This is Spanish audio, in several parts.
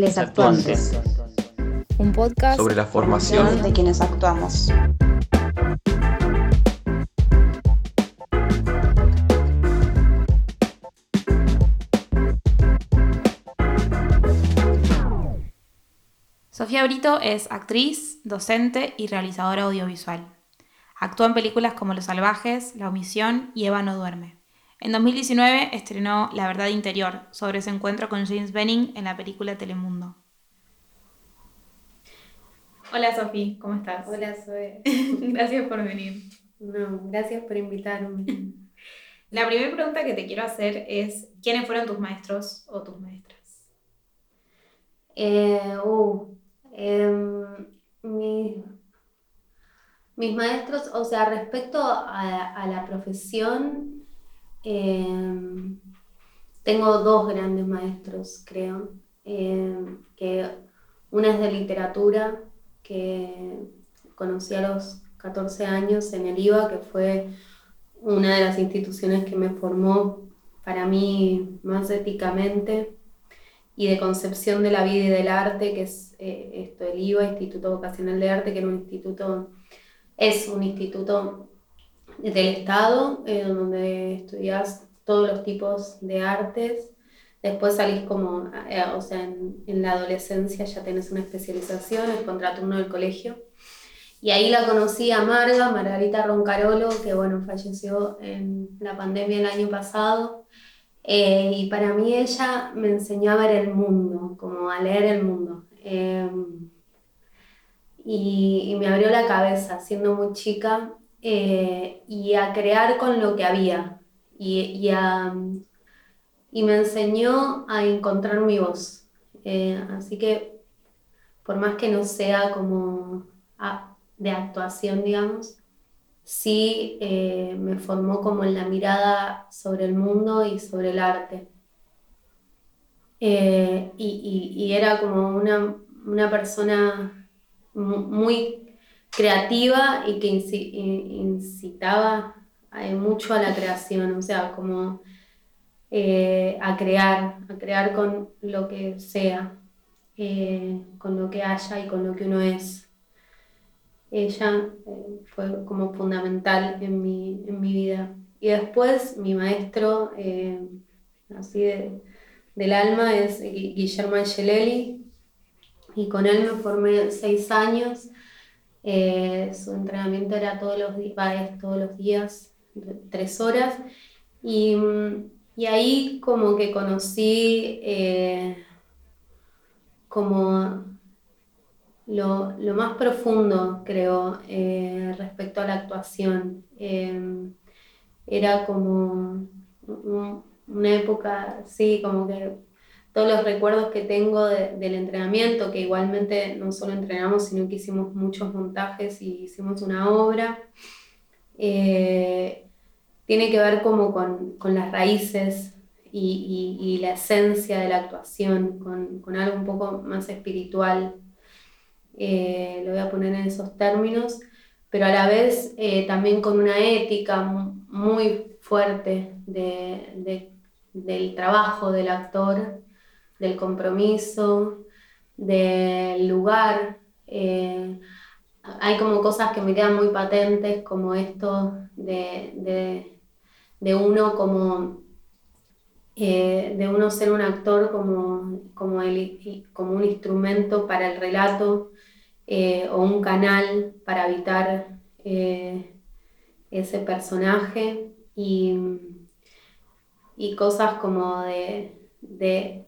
Les Actuantes. Un podcast sobre la formación de quienes actuamos. Sofía Brito es actriz, docente y realizadora audiovisual. Actúa en películas como Los Salvajes, La Omisión y Eva no duerme. En 2019 estrenó La Verdad Interior, sobre su encuentro con James Benning en la película Telemundo. Hola Sofía, ¿cómo estás? Hola, Zoe. Gracias por venir. No, gracias por invitarme. La primera pregunta que te quiero hacer es, ¿quiénes fueron tus maestros o tus maestras? Eh, uh, em, mi- mis maestros, o sea, respecto a, a la profesión, em, tengo dos grandes maestros, creo. Em, que una es de literatura, que conocí a los 14 años en el IVA, que fue una de las instituciones que me formó para mí más éticamente y de concepción de la vida y del arte, que es eh, esto, el IVA, Instituto Vocacional de Arte, que era un instituto, es un instituto del Estado, eh, donde estudias todos los tipos de artes. Después salís como, eh, o sea, en, en la adolescencia ya tenés una especialización, el contraturno del colegio. Y ahí la conocí a Marga, Margarita Roncarolo, que bueno, falleció en la pandemia el año pasado. Eh, y para mí ella me enseñó a ver el mundo, como a leer el mundo. Eh, y, y me abrió la cabeza siendo muy chica eh, y a crear con lo que había. Y, y, a- y me enseñó a encontrar mi voz. Eh, así que por más que no sea como de actuación, digamos, sí eh, me formó como en la mirada sobre el mundo y sobre el arte. Y, y- y era como una, una persona mu- muy creativa y que inci- in- incitaba eh, mucho a la creación, o sea, como eh, a crear, a crear con lo que sea, eh, con lo que haya y con lo que uno es ella fue como fundamental en mi, en mi vida. Y después mi maestro, así de- del alma, es Gui- Guillermo Angelelli, y con él me formé seis años. Eh, su entrenamiento era todos los, es todos los días, tres horas, y, y ahí como que conocí eh, como lo, lo más profundo, creo, eh, respecto a la actuación. Era como un- una época, sí, como que todos los recuerdos que tengo de- del entrenamiento, que igualmente no solo entrenamos, sino que hicimos muchos montajes y hicimos una obra, eh, tiene que ver como con, con las raíces y, y- la esencia de la actuación, con, con algo un poco más espiritual. Eh, lo voy a poner en esos términos, pero a la vez eh, también con una ética mu- muy fuerte de- de- del trabajo del actor, del compromiso, del lugar. eh, hay como cosas que me quedan muy patentes, como esto de, de- uno como eh, de uno ser un actor como, como, el- como un instrumento para el relato eh, o un canal para habitar ese personaje y, y cosas como de,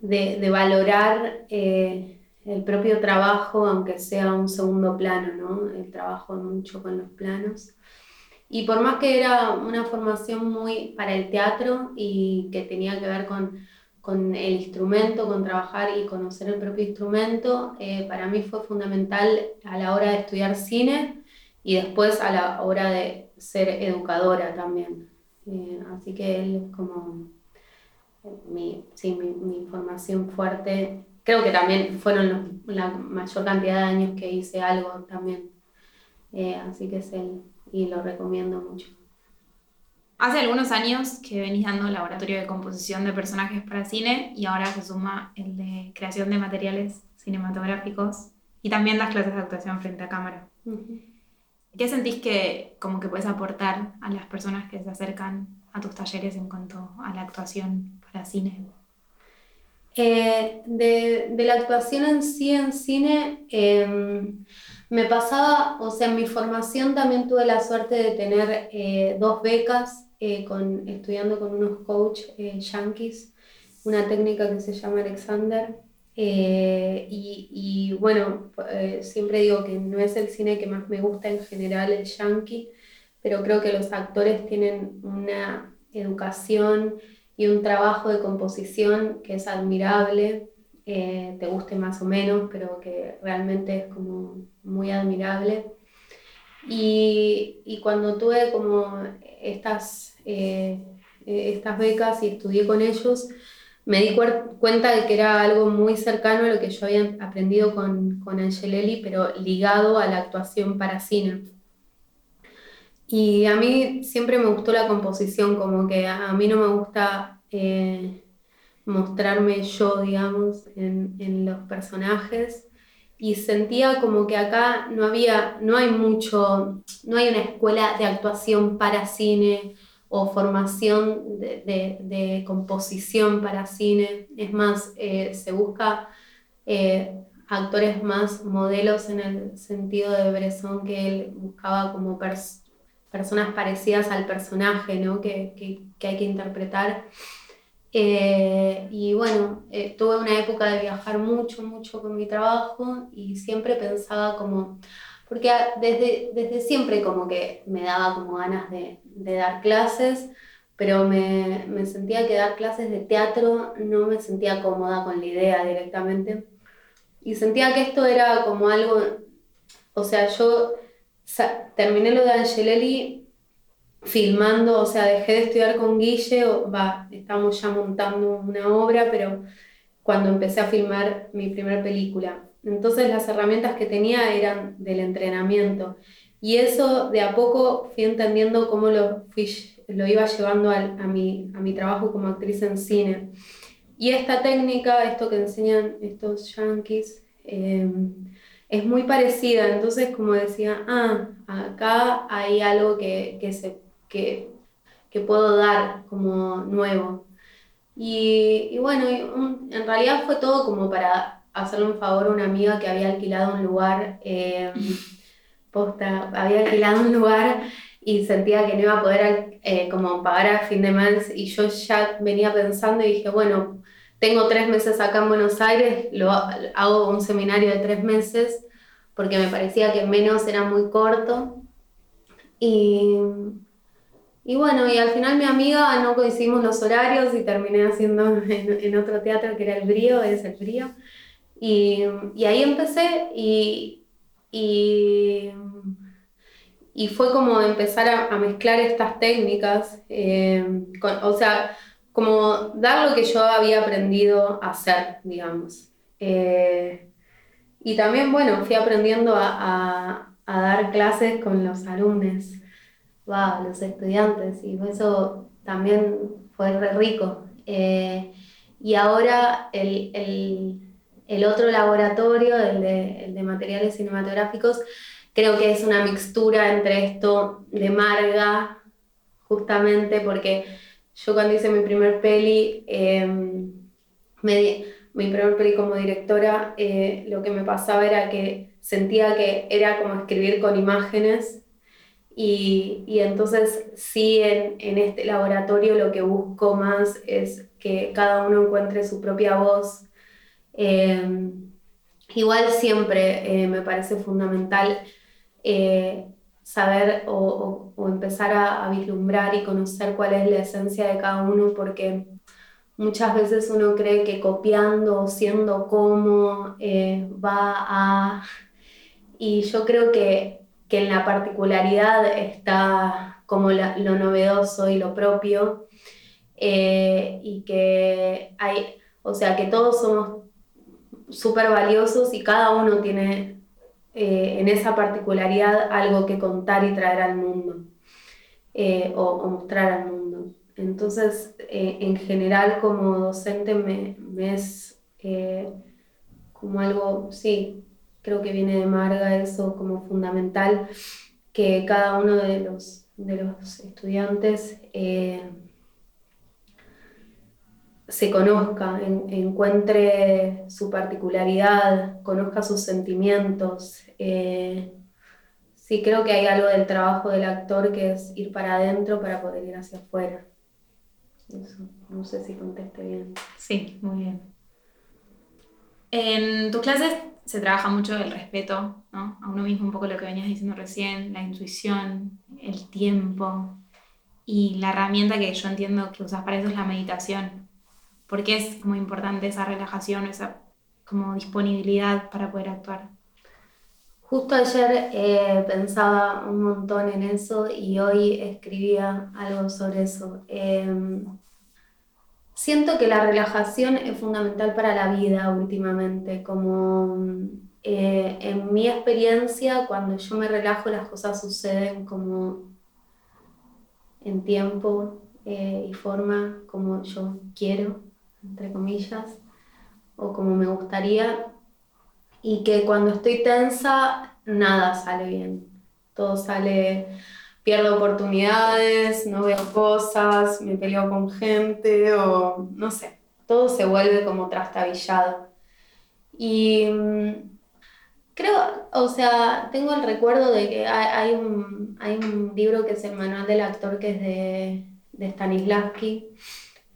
de- de valorar eh, el propio trabajo, aunque sea un segundo plano, ¿no? El trabajo mucho con los planos. Y por más que era una formación muy para el teatro y que tenía que ver con, con el instrumento, con trabajar y conocer el propio instrumento, eh, para mí fue fundamental a la hora de estudiar cine y después a la hora de ser educadora también. Eh, así que él es como mi, sí, mi, mi formación fuerte. Creo que también fueron los- la mayor cantidad de años que hice algo también. Eh, así que es él y lo recomiendo mucho. Hace algunos años que venís dando laboratorio de composición de personajes para cine y ahora se suma el de creación de materiales cinematográficos y también das clases de actuación frente a cámara. ¿Qué sentís que como que puedes aportar a las personas que se acercan a tus talleres en cuanto a la actuación para cine? Eh, de, de, la actuación en sí en cine, em, me pasaba, o sea, en mi formación también tuve la suerte de tener eh, dos becas eh, con, estudiando con unos coach yankees, una técnica que se llama Alexander. Y, y, bueno, siempre digo que no es el cine que más me gusta en general, el yankee, pero creo que los actores tienen una educación y un trabajo de composición que es admirable, eh, te guste más o menos, pero que realmente es como muy admirable. Y, y cuando tuve como estas, eh, estas becas y estudié con ellos, me di cuenta de que era algo muy cercano a lo que yo había aprendido con, con Angelelli, pero ligado a la actuación para cine. Y a mí siempre me gustó la composición, como que a mí no me gusta eh, mostrarme yo, digamos, en, en, los personajes. Y sentía como que acá no había, no hay mucho, no hay una escuela de actuación para cine o formación de, de, de composición para cine. Es más, eh, se busca eh, actores más modelos en el sentido de Bresson que él buscaba como personas personas parecidas al personaje ¿no? que, que, que hay que interpretar. Eh, y bueno, eh, tuve una época de viajar mucho, mucho con mi trabajo y siempre pensaba como, porque desde, desde siempre como que me daba como ganas de, de dar clases, pero me, me, sentía que dar clases de teatro no me sentía cómoda con la idea directamente. Y sentía que esto era como algo, o sea, yo terminé lo de Angelelli filmando, o sea, dejé de estudiar con Guille, va, estamos ya montando una obra, pero cuando empecé a filmar mi primera película. Entonces las herramientas que tenía eran del entrenamiento. Y eso de a poco fui entendiendo cómo lo, lo iba llevando a, a, mi, a mi trabajo como actriz en cine. Y esta técnica, esto que enseñan estos yankees, eh, es muy parecida, entonces como decía, ah, acá hay algo que, que, se, que, que puedo dar como nuevo. Y, y bueno, en realidad fue todo como para hacerle un favor a una amiga que había alquilado un lugar, eh, posta, había alquilado un lugar y sentía que no iba a poder eh, como pagar a fin de mes y yo ya venía pensando y dije, bueno, tengo tres meses acá en Buenos Aires, lo hago un seminario de tres meses porque me parecía que menos era muy corto. Y, y bueno, y al final mi amiga no coincidimos los horarios y terminé haciendo en, otro teatro que era el Brío, es el Brío. Y, ahí empecé y, y, fue como empezar a, mezclar estas técnicas, eh, o sea, como dar lo que yo había aprendido a hacer, digamos. Eh, y también, bueno, fui aprendiendo a, dar clases con los alumnos, los estudiantes, y eso también fue rico. Eh, y ahora el, el, el, otro laboratorio, el de, el de materiales cinematográficos, creo que es una mixtura entre esto de Marga, justamente porque yo cuando hice mi primer peli, eh, mi primer peli como directora, eh, lo que me pasaba era que sentía que era como escribir con imágenes y, y entonces sí en, en, este laboratorio lo que busco más es que cada uno encuentre su propia voz. Eh, igual siempre eh, me parece fundamental eh, saber o, o, o empezar a, a, vislumbrar y conocer cuál es la esencia de cada uno, porque muchas veces uno cree que copiando o siendo como eh, va a... Y yo creo que, que en la particularidad está como la, lo novedoso y lo propio, eh, y que hay, o sea, que todos somos súper valiosos y cada uno tiene eh, en esa particularidad algo que contar y traer al mundo. eh, o, mostrar al mundo. Entonces, eh, en general como docente me, es como algo, sí, creo que viene de Marga eso como fundamental, que cada uno de los, de los estudiantes se conozca, encuentre su particularidad, conozca sus sentimientos. Eh, sí, creo que hay algo del trabajo del actor que es ir para adentro para poder ir hacia afuera. no sé si conteste bien. Sí, muy bien. En tus clases se trabaja mucho el respeto ¿no? a uno mismo, un poco lo que venías diciendo recién, la intuición, el tiempo y la herramienta que yo entiendo que usas para eso es la meditación ¿Por qué es muy importante esa relajación, esa como disponibilidad para poder actuar? Justo ayer eh, pensaba un montón en eso y hoy escribía algo sobre eso. Em, siento que la relajación es fundamental para la vida últimamente, como eh, en mi experiencia, cuando yo me relajo las cosas suceden como en tiempo eh, y forma como yo quiero entre comillas, o como me gustaría, y que cuando estoy tensa nada sale bien, todo sale, pierdo oportunidades, no veo cosas, me peleo con gente o no sé, todo se vuelve como trastabillado. Y mm, creo, o sea, tengo el recuerdo de que hay, un, hay un libro que es el manual del actor que es de, de Stanislavski,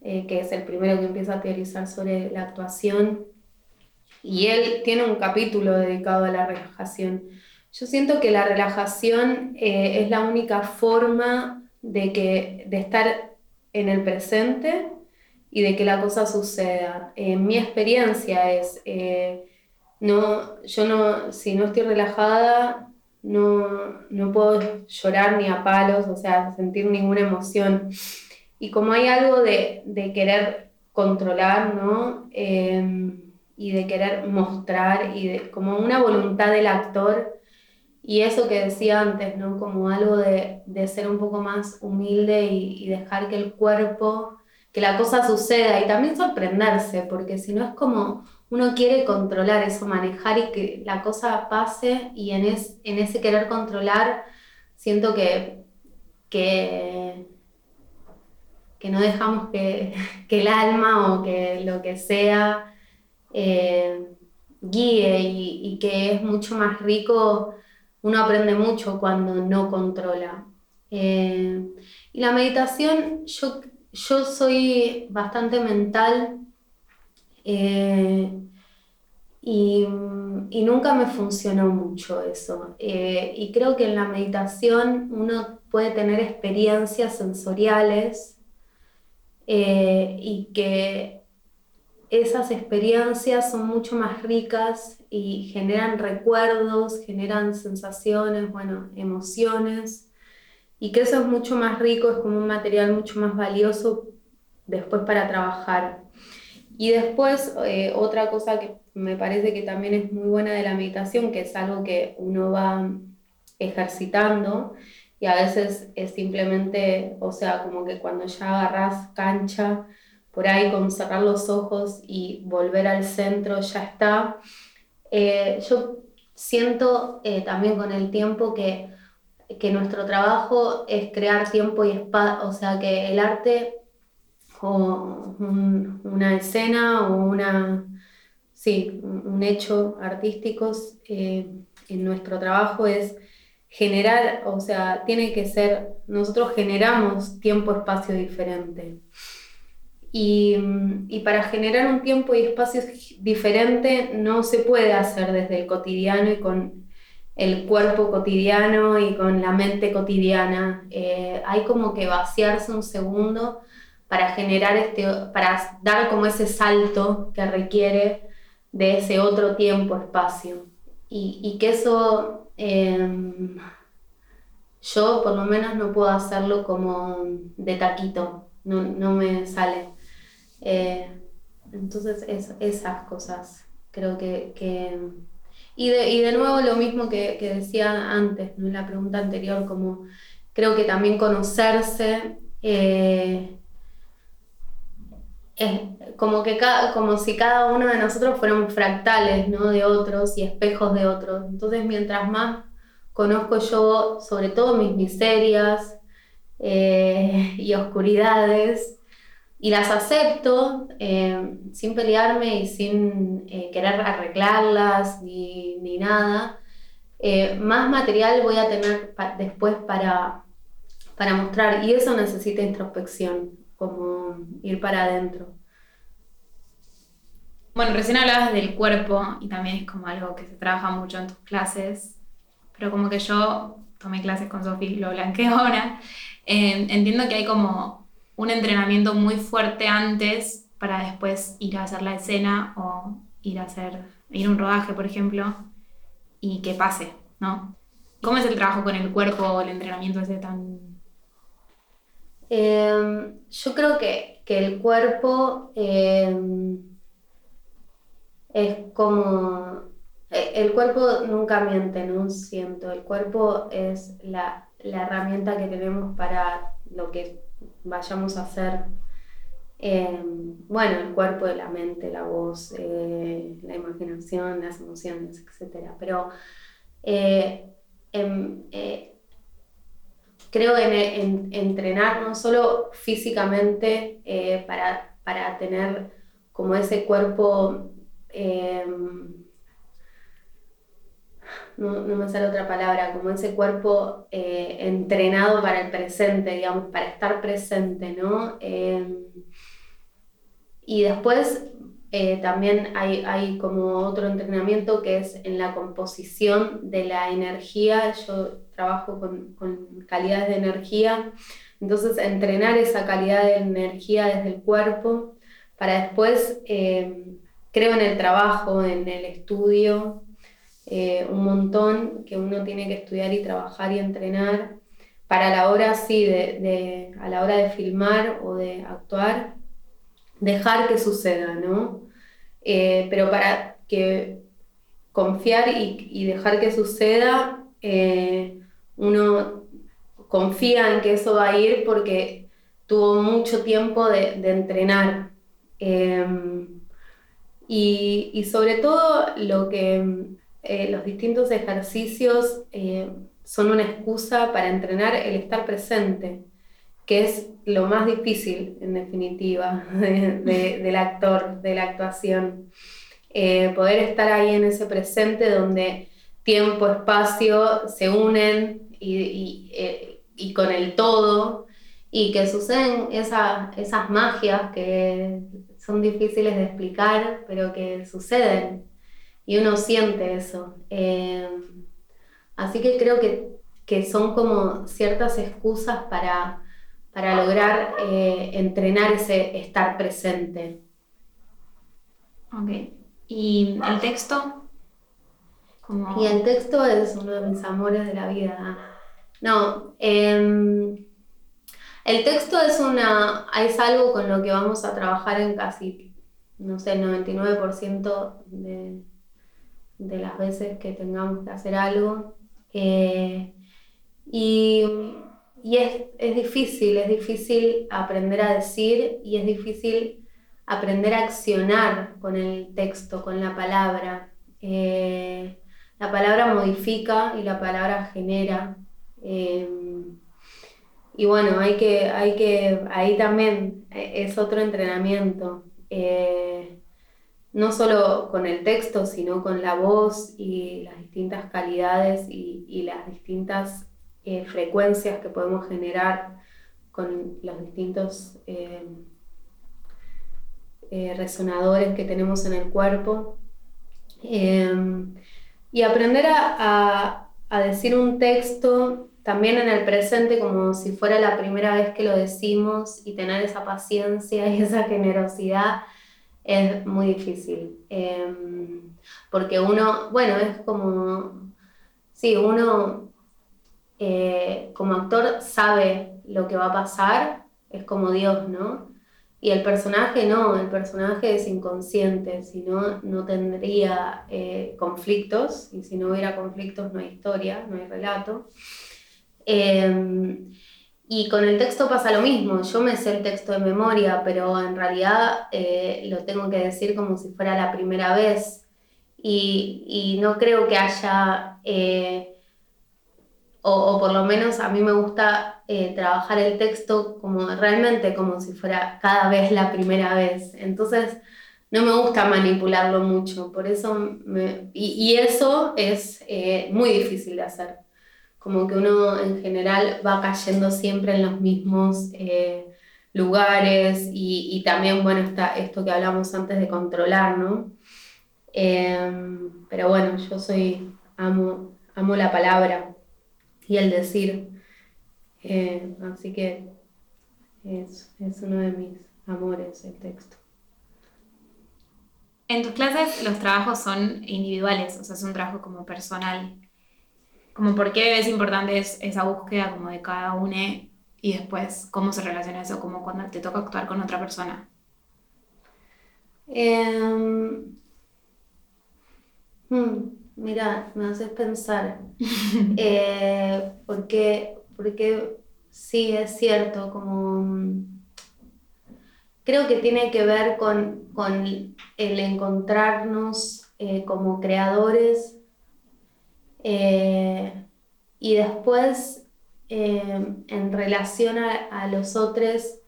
eh, que es el primero que empieza a teorizar sobre la actuación, y él tiene un capítulo dedicado a la relajación. Yo siento que la relajación eh, es la única forma de, que, de estar en el presente y de que la cosa suceda. En mi experiencia es, eh, no, yo no, si no estoy relajada, no, no puedo llorar ni a palos, o sea, sentir ninguna emoción. Y como hay algo de, querer controlar, ¿no? Em, y de querer mostrar, y de, como una voluntad del actor, y eso que decía antes, ¿no? Como algo de, ser un poco más humilde y, dejar que el cuerpo, que la cosa suceda y también sorprenderse, porque si no es como uno quiere controlar eso, manejar y que la cosa pase y en, en ese querer controlar siento que, que que no dejamos que, el alma o que lo que sea eh, guíe y, que es mucho más rico, uno aprende mucho cuando no controla. Eh, y la meditación, yo, yo soy bastante mental eh, y, y, nunca me funcionó mucho eso. y creo que en la meditación uno puede tener experiencias sensoriales y que esas experiencias son mucho más ricas y generan recuerdos, generan sensaciones, bueno, emociones, y que eso es mucho más rico, es como un material mucho más valioso después para trabajar. Y después, eh, otra cosa que me parece que también es muy buena de la meditación, que es algo que uno va ejercitando, y a veces es simplemente, o sea, como que cuando ya agarras cancha, por ahí con cerrar los ojos y volver al centro ya está. Eh, yo siento eh, también con el tiempo que, que nuestro trabajo es crear tiempo y espacio, o sea, que el arte o una escena o una, sí, un hecho artístico eh, en nuestro trabajo es generar, o sea, tiene que ser, nosotros generamos tiempo-espacio diferente. Y, y, para generar un tiempo y espacio diferente no se puede hacer desde el cotidiano y con el cuerpo cotidiano y con la mente cotidiana. Eh, hay como que vaciarse un segundo para generar este, para dar como ese salto que requiere de ese otro tiempo-espacio. Y, y que eso Em, yo por lo menos no puedo hacerlo como de taquito, no, me sale. Eh, entonces esas cosas creo que... y, de, nuevo lo mismo que, decía antes, ¿no? en la pregunta anterior, como creo que también conocerse eh, es como, que como si cada uno de nosotros fuéramos fractales ¿no? de otros y espejos de otros. Entonces, mientras más conozco yo, sobre todo mis miserias eh, y oscuridades, y las acepto eh, sin pelearme y sin querer arreglarlas ni, ni nada, más material voy a tener después para, para mostrar y eso necesita introspección, como ir para adentro. Bueno, recién hablabas del cuerpo y también es como algo que se trabaja mucho en tus clases, pero como que yo tomé clases con Sofía y lo blanqueo ahora, eh, entiendo que hay como un entrenamiento muy fuerte antes para después ir a hacer la escena o ir a hacer, ir a un rodaje, por ejemplo, y que pase, ¿no? ¿Cómo es el trabajo con el cuerpo o el entrenamiento ese tan Em, yo creo que, el cuerpo em, es como... E, el cuerpo nunca miente, no siento. El cuerpo es la, herramienta que tenemos para lo que vayamos a hacer. Em, bueno, el cuerpo, la mente, la voz, eh, la imaginación, las emociones, etc. Pero eh, eh, creo en, entrenar no solo físicamente eh, para, tener como ese cuerpo, eh, no, me sale otra palabra, como ese cuerpo eh, entrenado para el presente, digamos, para estar presente, ¿no? y después también hay, hay, como otro entrenamiento que es en la composición de la energía. Yo trabajo con, con calidades de energía. Entonces, entrenar esa calidad de energía desde el cuerpo para después, eh, creo en el trabajo, en el estudio, eh, un montón que uno tiene que estudiar y trabajar y entrenar para la hora, sí, de, a la hora de filmar o de actuar, dejar que suceda, ¿no? Eh, pero para que confiar y, y dejar que suceda, uno confía en que eso va a ir porque tuvo mucho tiempo de, entrenar. Em, y, sobre todo lo que eh, los distintos ejercicios eh, son una excusa para entrenar el estar presente, que es lo más difícil en definitiva del actor, de la actuación. Eh, poder estar ahí en ese presente donde tiempo, espacio se unen eh, y, con el todo, y que suceden esas magias que son difíciles de explicar, pero que suceden, y uno siente eso. Eh, así que creo que, son como ciertas excusas para, para lograr eh, entrenar ese estar presente. Ok. ¿Y el texto? Y el texto es uno de mis amores de la vida. No, em, el texto es, una, es algo con lo que vamos a trabajar en casi, no sé, el 99% de, de las veces que tengamos que hacer algo. Eh, y, es, difícil, es difícil aprender a decir y es difícil aprender a accionar con el texto, con la palabra. Eh, la palabra modifica y la palabra genera. Em, y bueno, hay que, hay que, ahí también es otro entrenamiento, eh, no solo con el texto, sino con la voz y las distintas calidades y, las distintas eh, frecuencias que podemos generar con los distintos em, eh, resonadores que tenemos en el cuerpo. Y aprender a, a decir un texto también en el presente como si fuera la primera vez que lo decimos y tener esa paciencia y esa generosidad es muy difícil. Em, porque uno, bueno, es como, sí, uno eh, como actor sabe lo que va a pasar, es como Dios, ¿no? Y el personaje no, el personaje es inconsciente, si no, no tendría eh, conflictos, y si no hubiera conflictos no hay historia, no hay relato. Em, y con el texto pasa lo mismo, yo me sé el texto de memoria, pero en realidad eh, lo tengo que decir como si fuera la primera vez. Y, y no creo que haya, eh, o, o, por lo menos a mí me gusta eh, trabajar el texto como realmente como si fuera cada vez la primera vez. Entonces, no me gusta manipularlo mucho, por eso me, y, y, eso es muy difícil de hacer como que uno en general va cayendo siempre en los mismos eh, lugares y, y, también, bueno, está esto que hablamos antes de controlar, ¿no? Eh, pero bueno, yo soy, amo, amo la palabra y el decir, eh, así que es, es uno de mis amores el texto. En tus clases los trabajos son individuales, o sea, es un trabajo como personal como por qué es importante esa búsqueda como de cada uno y después cómo se relaciona eso como cuando te toca actuar con otra persona. Eh, mira, me haces pensar. eh, porque, porque sí, es cierto, como creo que tiene que ver con, con el encontrarnos eh, como creadores eh, y después, eh, en relación a, los otros,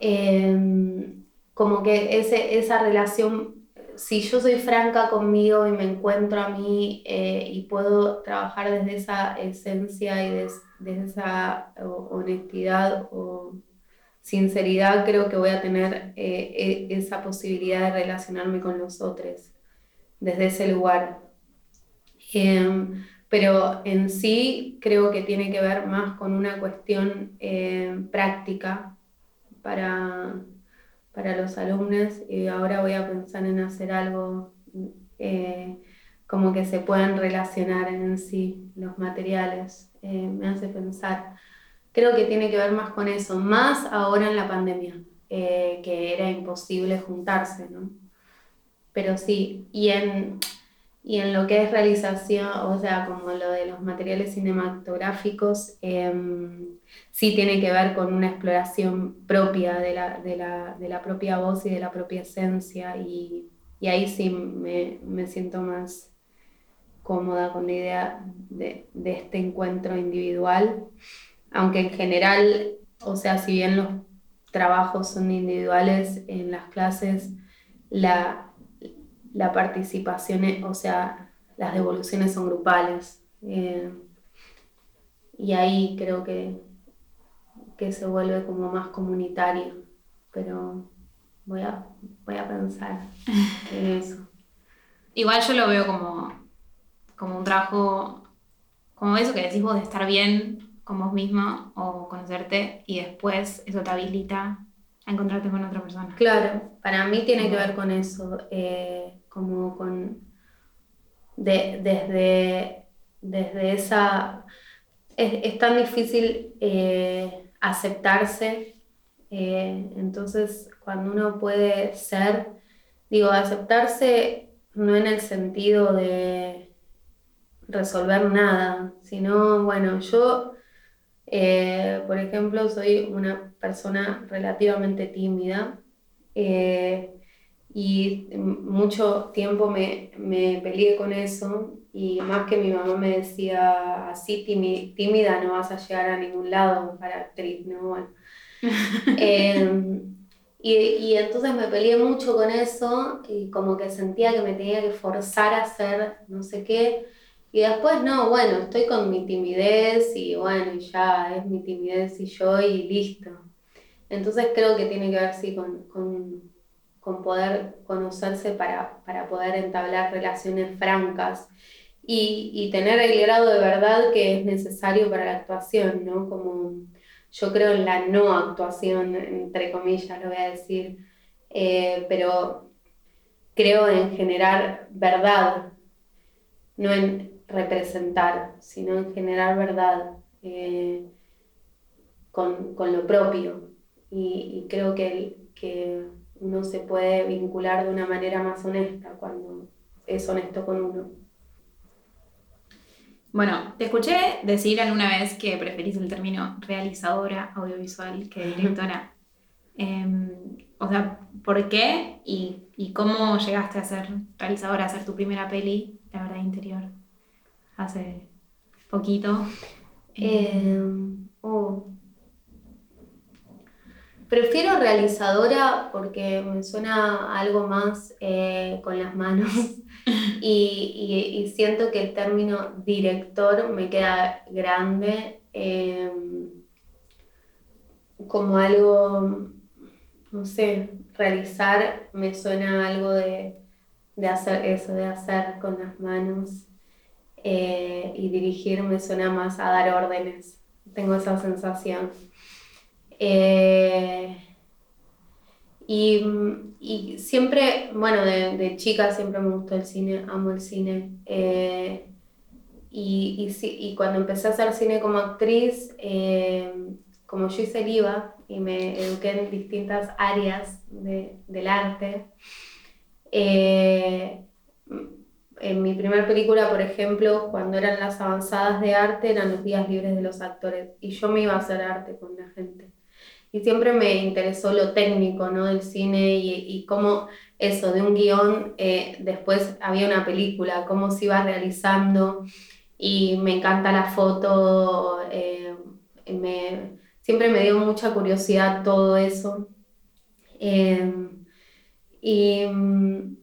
eh, como que ese, esa relación, si yo soy franca conmigo y me encuentro a mí y puedo trabajar desde esa esencia y desde, esa honestidad o sinceridad, creo que voy a tener e, esa posibilidad de relacionarme con los otros desde ese lugar. Em, pero en sí creo que tiene que ver más con una cuestión eh, práctica para, para los alumnos y ahora voy a pensar en hacer algo eh, como que se puedan relacionar en sí los materiales. Eh, me hace pensar. Creo que tiene que ver más con eso, más ahora en la pandemia, que era imposible juntarse, ¿no? Pero sí, y en, y en lo que es realización, o sea, como lo de los materiales cinematográficos, em, sí tiene que ver con una exploración propia de la, de la, de la propia voz y de la propia esencia, y, y ahí sí me, me, siento más cómoda con la idea de, de este encuentro individual, aunque en general, o sea, si bien los trabajos son individuales en las clases, la, la participación, o sea, las devoluciones son grupales. Eh, y ahí creo que, que se vuelve como más comunitario, pero voy a, voy a pensar en eso. Igual yo lo veo como, como un trabajo, como eso que decís vos, de estar bien con vos misma o conocerte y después eso te habilita a encontrarte con otra persona. Claro, para mí tiene que ver con eso. Eh, como con, desde, desde esa, es, tan difícil eh, aceptarse, eh, entonces cuando uno puede ser, digo, aceptarse no en el sentido de resolver nada, sino, bueno, yo, eh, por ejemplo, soy una persona relativamente tímida y mucho tiempo me, me, peleé con eso y más que mi mamá me decía, así tímida no vas a llegar a ningún lado para actriz, ¿no? Bueno. Em, y, y, entonces me peleé mucho con eso y como que sentía que me tenía que forzar a hacer no sé qué. Y después, no, bueno, estoy con mi timidez y bueno, ya es mi timidez y yo y listo. Entonces creo que tiene que ver, sí, con, con con poder conocerse para, para poder entablar relaciones francas y, y, tener el grado de verdad que es necesario para la actuación, ¿no? Como yo creo en la no actuación, entre comillas, lo voy a decir, eh, pero creo en generar verdad, no en representar, sino en generar verdad eh, con, con, lo propio. Y, y creo que, que uno se puede vincular de una manera más honesta cuando es honesto con uno. Bueno, te escuché decir alguna vez que preferís el término realizadora audiovisual que directora. Em, o sea, ¿por qué y, y, cómo llegaste a ser realizadora, a hacer tu primera peli, La verdad interior, hace poquito? Eh, oh. Prefiero realizadora porque me suena algo más eh, con las manos y, y, siento que el término director me queda grande eh, como algo, no sé, realizar me suena algo de, de hacer eso, de hacer con las manos eh, y dirigir me suena más a dar órdenes, tengo esa sensación. Eh, y, siempre, bueno, de, chica siempre me gustó el cine, amo el cine. Eh, y, y, cuando empecé a hacer cine como actriz, eh, como yo hice el IVA y me eduqué en distintas áreas del arte, en mi primera película, por ejemplo, cuando eran las avanzadas de arte, eran los días libres de los actores y yo me iba a hacer arte con la gente y siempre me interesó lo técnico ¿no? del cine y, y cómo eso, de un guion, eh, después había una película, cómo se iba realizando y me encanta la foto, eh, me, siempre me dio mucha curiosidad todo eso. Em, y mm,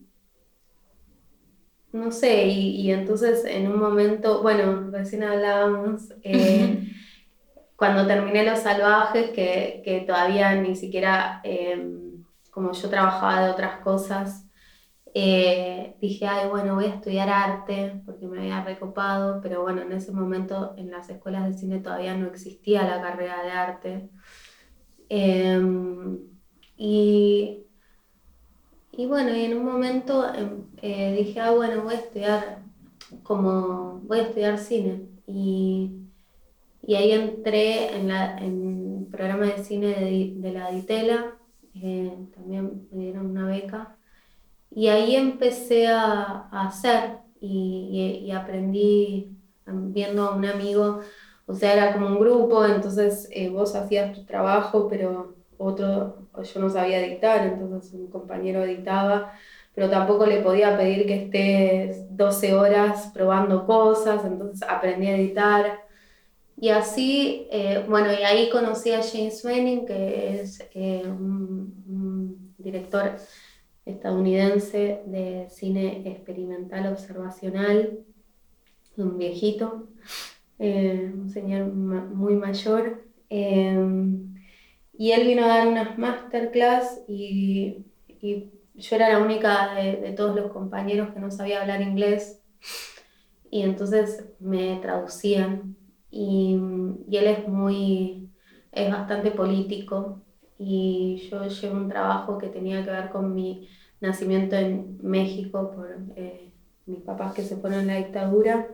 no sé, y, y, entonces en un momento, bueno, recién hablábamos, eh, cuando terminé Los Salvajes, que, que todavía ni siquiera, em, como yo trabajaba de otras cosas, eh, dije, ay, bueno, voy a estudiar arte porque me había recopado, pero bueno, en ese momento en las escuelas de cine todavía no existía la carrera de arte. Em, y, y bueno, y en un momento em, eh, dije, ah, bueno, voy a estudiar como, voy a estudiar cine. Y y ahí entré en, la, en el programa de cine de, la Ditela, eh, también me dieron una beca. Y ahí empecé a, hacer y, y, aprendí viendo a un amigo, o sea, era como un grupo, entonces eh, vos hacías tu trabajo, pero otro, yo no sabía editar, entonces un compañero editaba, pero tampoco le podía pedir que esté 12 horas probando cosas, entonces aprendí a editar. Y así, eh, bueno, y ahí conocí a James Manning, que es eh, un, director estadounidense de cine experimental observacional, un viejito, eh, un señor muy mayor. y él vino a dar unas masterclass y, yo era la única de todos los compañeros que no sabía hablar inglés y entonces me traducían y, y, él es muy, es bastante político y yo llevo un trabajo que tenía que ver con mi nacimiento en México por eh, mis papás que se fueron en la dictadura.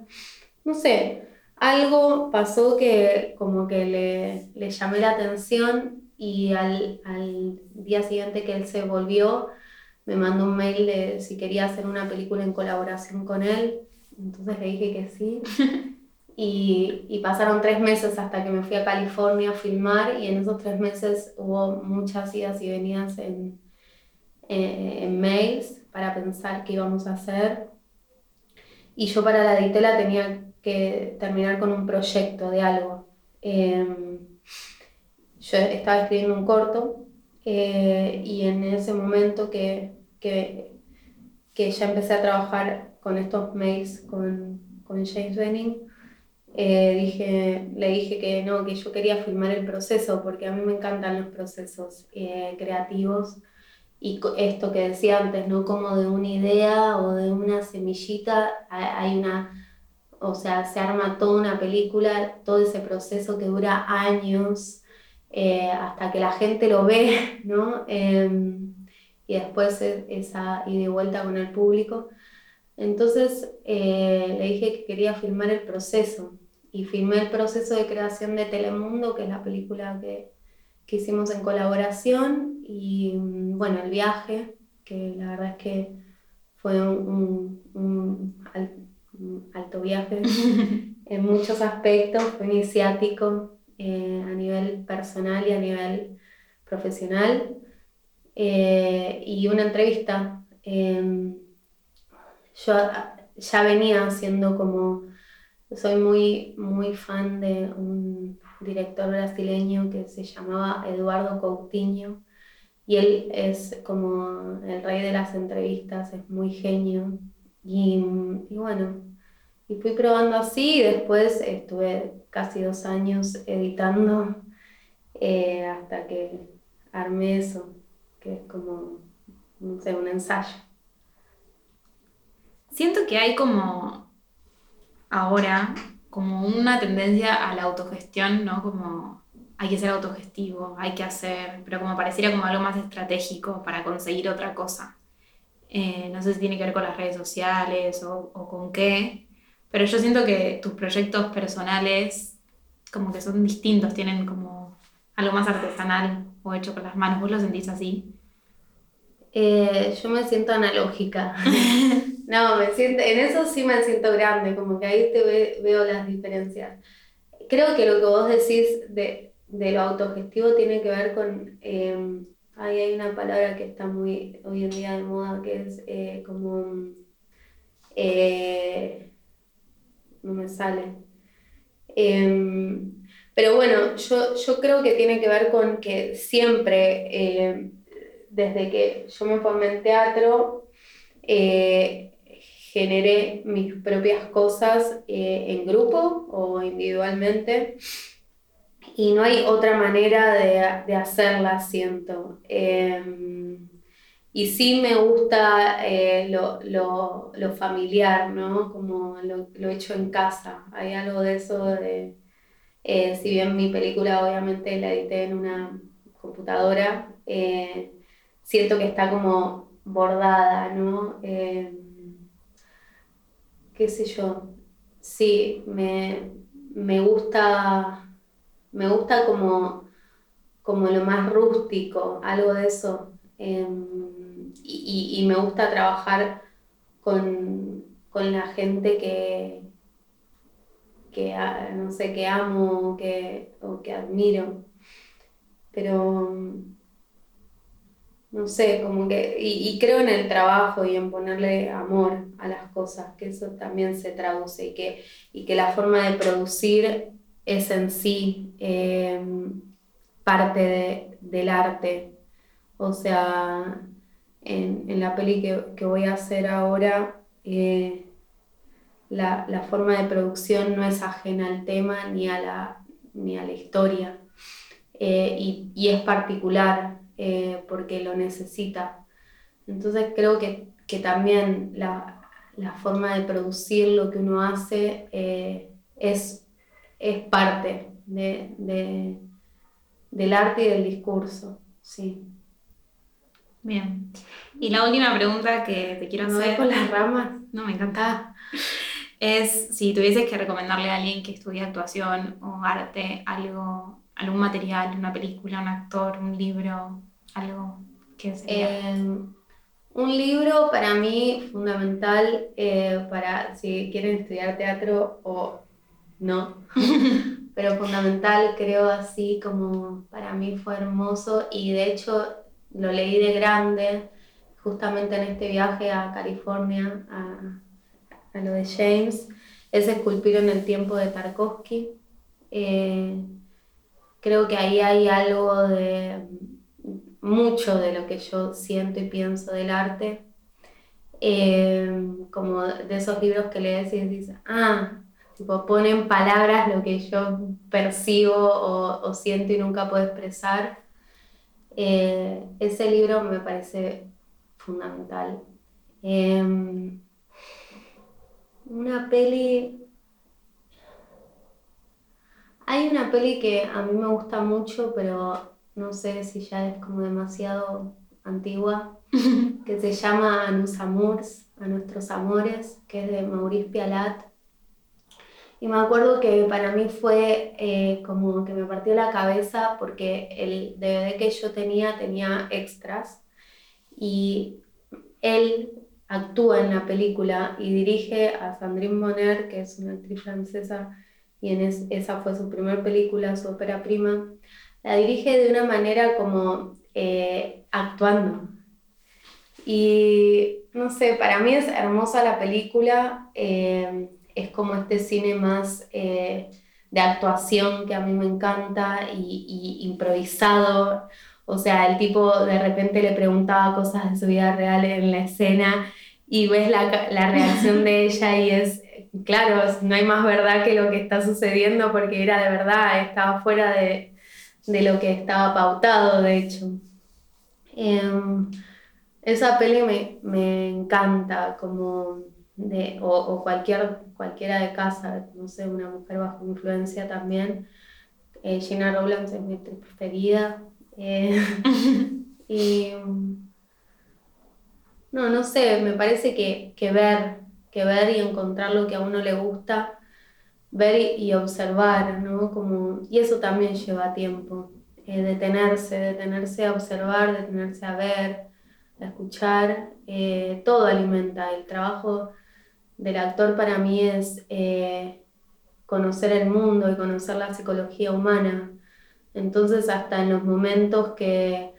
No sé, algo pasó que como que le, le llamé la atención y al, al, día siguiente que él se volvió, me mandó un mail de si quería hacer una película en colaboración con él. Entonces le dije que sí. Y, y, pasaron tres meses hasta que me fui a California a filmar y en esos tres meses hubo muchas idas y venidas en, eh, en mails para pensar qué íbamos a hacer. Y yo para la Ditela tenía que terminar con un proyecto de algo. Em, yo estaba escribiendo un corto eh, y en ese momento que, que, que, ya empecé a trabajar con estos mails con, con James Benning, eh, dije, le dije que no, que yo quería filmar el proceso, porque a mí me encantan los procesos eh, creativos y esto que decía antes, ¿no? Como de una idea o de una semillita, hay una, o sea, se arma toda una película, todo ese proceso que dura años, eh, hasta que la gente lo ve, ¿no? Em, y después esa ida y vuelta con el público. Entonces le dije que quería filmar el proceso, y filmé el proceso de creación de Telemundo, que es la película que, que hicimos en colaboración, y mm, bueno, el viaje, que la verdad es que fue un, un, alto viaje. en muchos aspectos, fue iniciático eh, a nivel personal y a nivel profesional. Eh, y una entrevista. Em, yo ya venía haciendo como, soy muy, muy fan de un director brasileño que se llamaba Eduardo Coutinho y él es como el rey de las entrevistas, es muy genio y, y bueno, y fui probando así y después estuve casi dos años editando eh, hasta que armé eso, que es como, no sé, un ensayo. Siento que hay como ahora como una tendencia a la autogestión, ¿no? Como hay que ser autogestivo, hay que hacer, pero como pareciera como algo más estratégico para conseguir otra cosa. Eh, no sé si tiene que ver con las redes sociales o, o con qué, pero yo siento que tus proyectos personales como que son distintos, tienen como algo más artesanal o hecho con las manos. ¿Vos lo sentís así? Eh, yo me siento analógica. no, me siento, en eso sí me siento grande, como que ahí te veo las diferencias. Creo que lo que vos decís de, de lo autogestivo tiene que ver con... Eh, ahí hay una palabra que está muy hoy en día de moda, que es eh, como... Eh, no me sale. Em, pero bueno, yo, yo, creo que tiene que ver con que siempre, desde que yo me formé en teatro, generé mis propias cosas eh, en grupo o individualmente. Y no hay otra manera de, de hacerla, siento. Em, y sí me gusta eh, lo, lo, lo, familiar, ¿no? Como lo, lo, hecho en casa. Hay algo de eso de, eh, si bien mi película obviamente la edité en una computadora, siento que está como bordada, ¿no? Qué sé yo. Sí, me, me gusta, me gusta como, como lo más rústico, algo de eso. Em, y, me gusta trabajar con, la gente que, que, no sé, que amo que, o que admiro. Pero, no sé, como que, y, creo en el trabajo y en ponerle amor a las cosas, que eso también se traduce y que, y que la forma de producir es en sí eh, parte del arte. O sea, en, la peli que, voy a hacer ahora, eh, la, forma de producción no es ajena al tema ni a la, ni a la historia. Eh, y, es particular eh, porque lo necesita. Entonces creo que, también la, forma de producir lo que uno hace es, es parte de, del arte y del discurso. Sí. Bien. Y la última pregunta que te quiero hacer. con las ramas? No, me encanta. Es si tuvieses que recomendarle a alguien que estudie actuación o arte algo, algún material, una película, un actor, un libro, algo que. Em, un libro para mí fundamental eh, para si quieren estudiar teatro o no, pero fundamental creo así como para mí fue hermoso y de hecho lo leí de grande, justamente en este viaje a California, a, lo de James, es Esculpir en el tiempo de Tarkovsky. Eh, creo que ahí hay algo de mucho de lo que yo siento y pienso del arte. Eh, como de esos libros que lees y dices, ah, tipo, ponen palabras lo que yo percibo o, siento y nunca puedo expresar. Eh, ese libro me parece fundamental. Em, una peli... Hay una peli que a mí me gusta mucho, pero no sé si ya es como demasiado antigua, que se llama A nos a nuestros amores, que es de Maurice Pialat. Y me acuerdo que para mí fue eh, como que me partió la cabeza porque el DVD que yo tenía tenía extras y él actúa en la película y dirige a Sandrine Bonner, que es una actriz francesa, y en esa fue su primera película, su ópera prima. La dirige de una manera como eh, actuando. Y no sé, para mí es hermosa la película, eh, es como este cine más eh, de actuación que a mí me encanta y, y, improvisado. O sea, el tipo de repente le preguntaba cosas de su vida real en la escena y ves la, la reacción de ella y es, claro, no hay más verdad que lo que está sucediendo porque era de verdad, estaba fuera de, de lo que estaba pautado, de hecho. Em, esa peli me, me encanta, como de, o, o, cualquier, cualquiera de casa, no sé, una mujer bajo influencia también. Eh, Gina Rowlands es mi preferida. Eh, y no, no sé, me parece que, que, ver, que ver y encontrar lo que a uno le gusta, ver y, observar, ¿no? Como, y eso también lleva tiempo. Eh, detenerse, detenerse a observar, detenerse a ver, a escuchar, eh, todo alimenta. El trabajo del actor para mí es eh, conocer el mundo y conocer la psicología humana. Entonces hasta en los momentos que,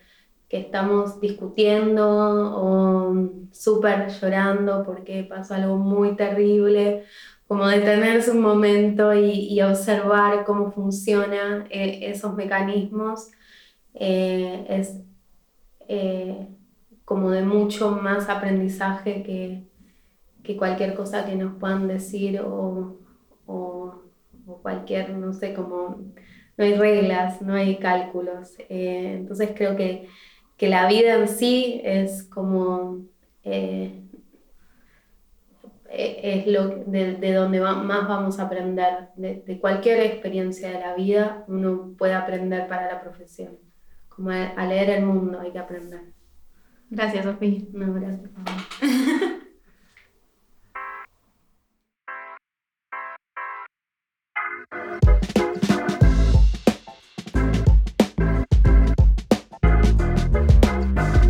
que estamos discutiendo o súper llorando porque pasó algo muy terrible, como detenerse un momento y, observar cómo funcionan eh, esos mecanismos eh, es eh, como de mucho más aprendizaje que, que cualquier cosa que nos puedan decir o, o, cualquier, no sé, como no hay reglas, no hay cálculos. Entonces creo que, que, la vida en sí es como... Eh, es lo de, de donde más vamos a aprender. De, de, cualquier experiencia de la vida uno puede aprender para la profesión. Como a, a leer el mundo hay que aprender. Gracias, Sofía. No, gracias.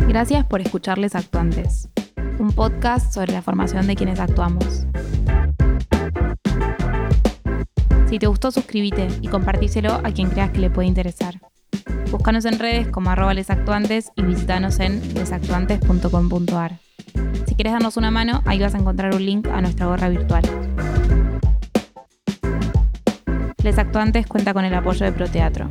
Gracias por escucharles Actuantes, un podcast sobre la formación de quienes actuamos. Si te gustó, suscríbete y compartíselo a quien creas que le puede interesar. Búscanos en redes como arroba lesactuantes y visitanos en lesactuantes.com.ar. Si quieres darnos una mano, ahí vas a encontrar un link a nuestra gorra virtual. Les Actuantes cuenta con el apoyo de Proteatro,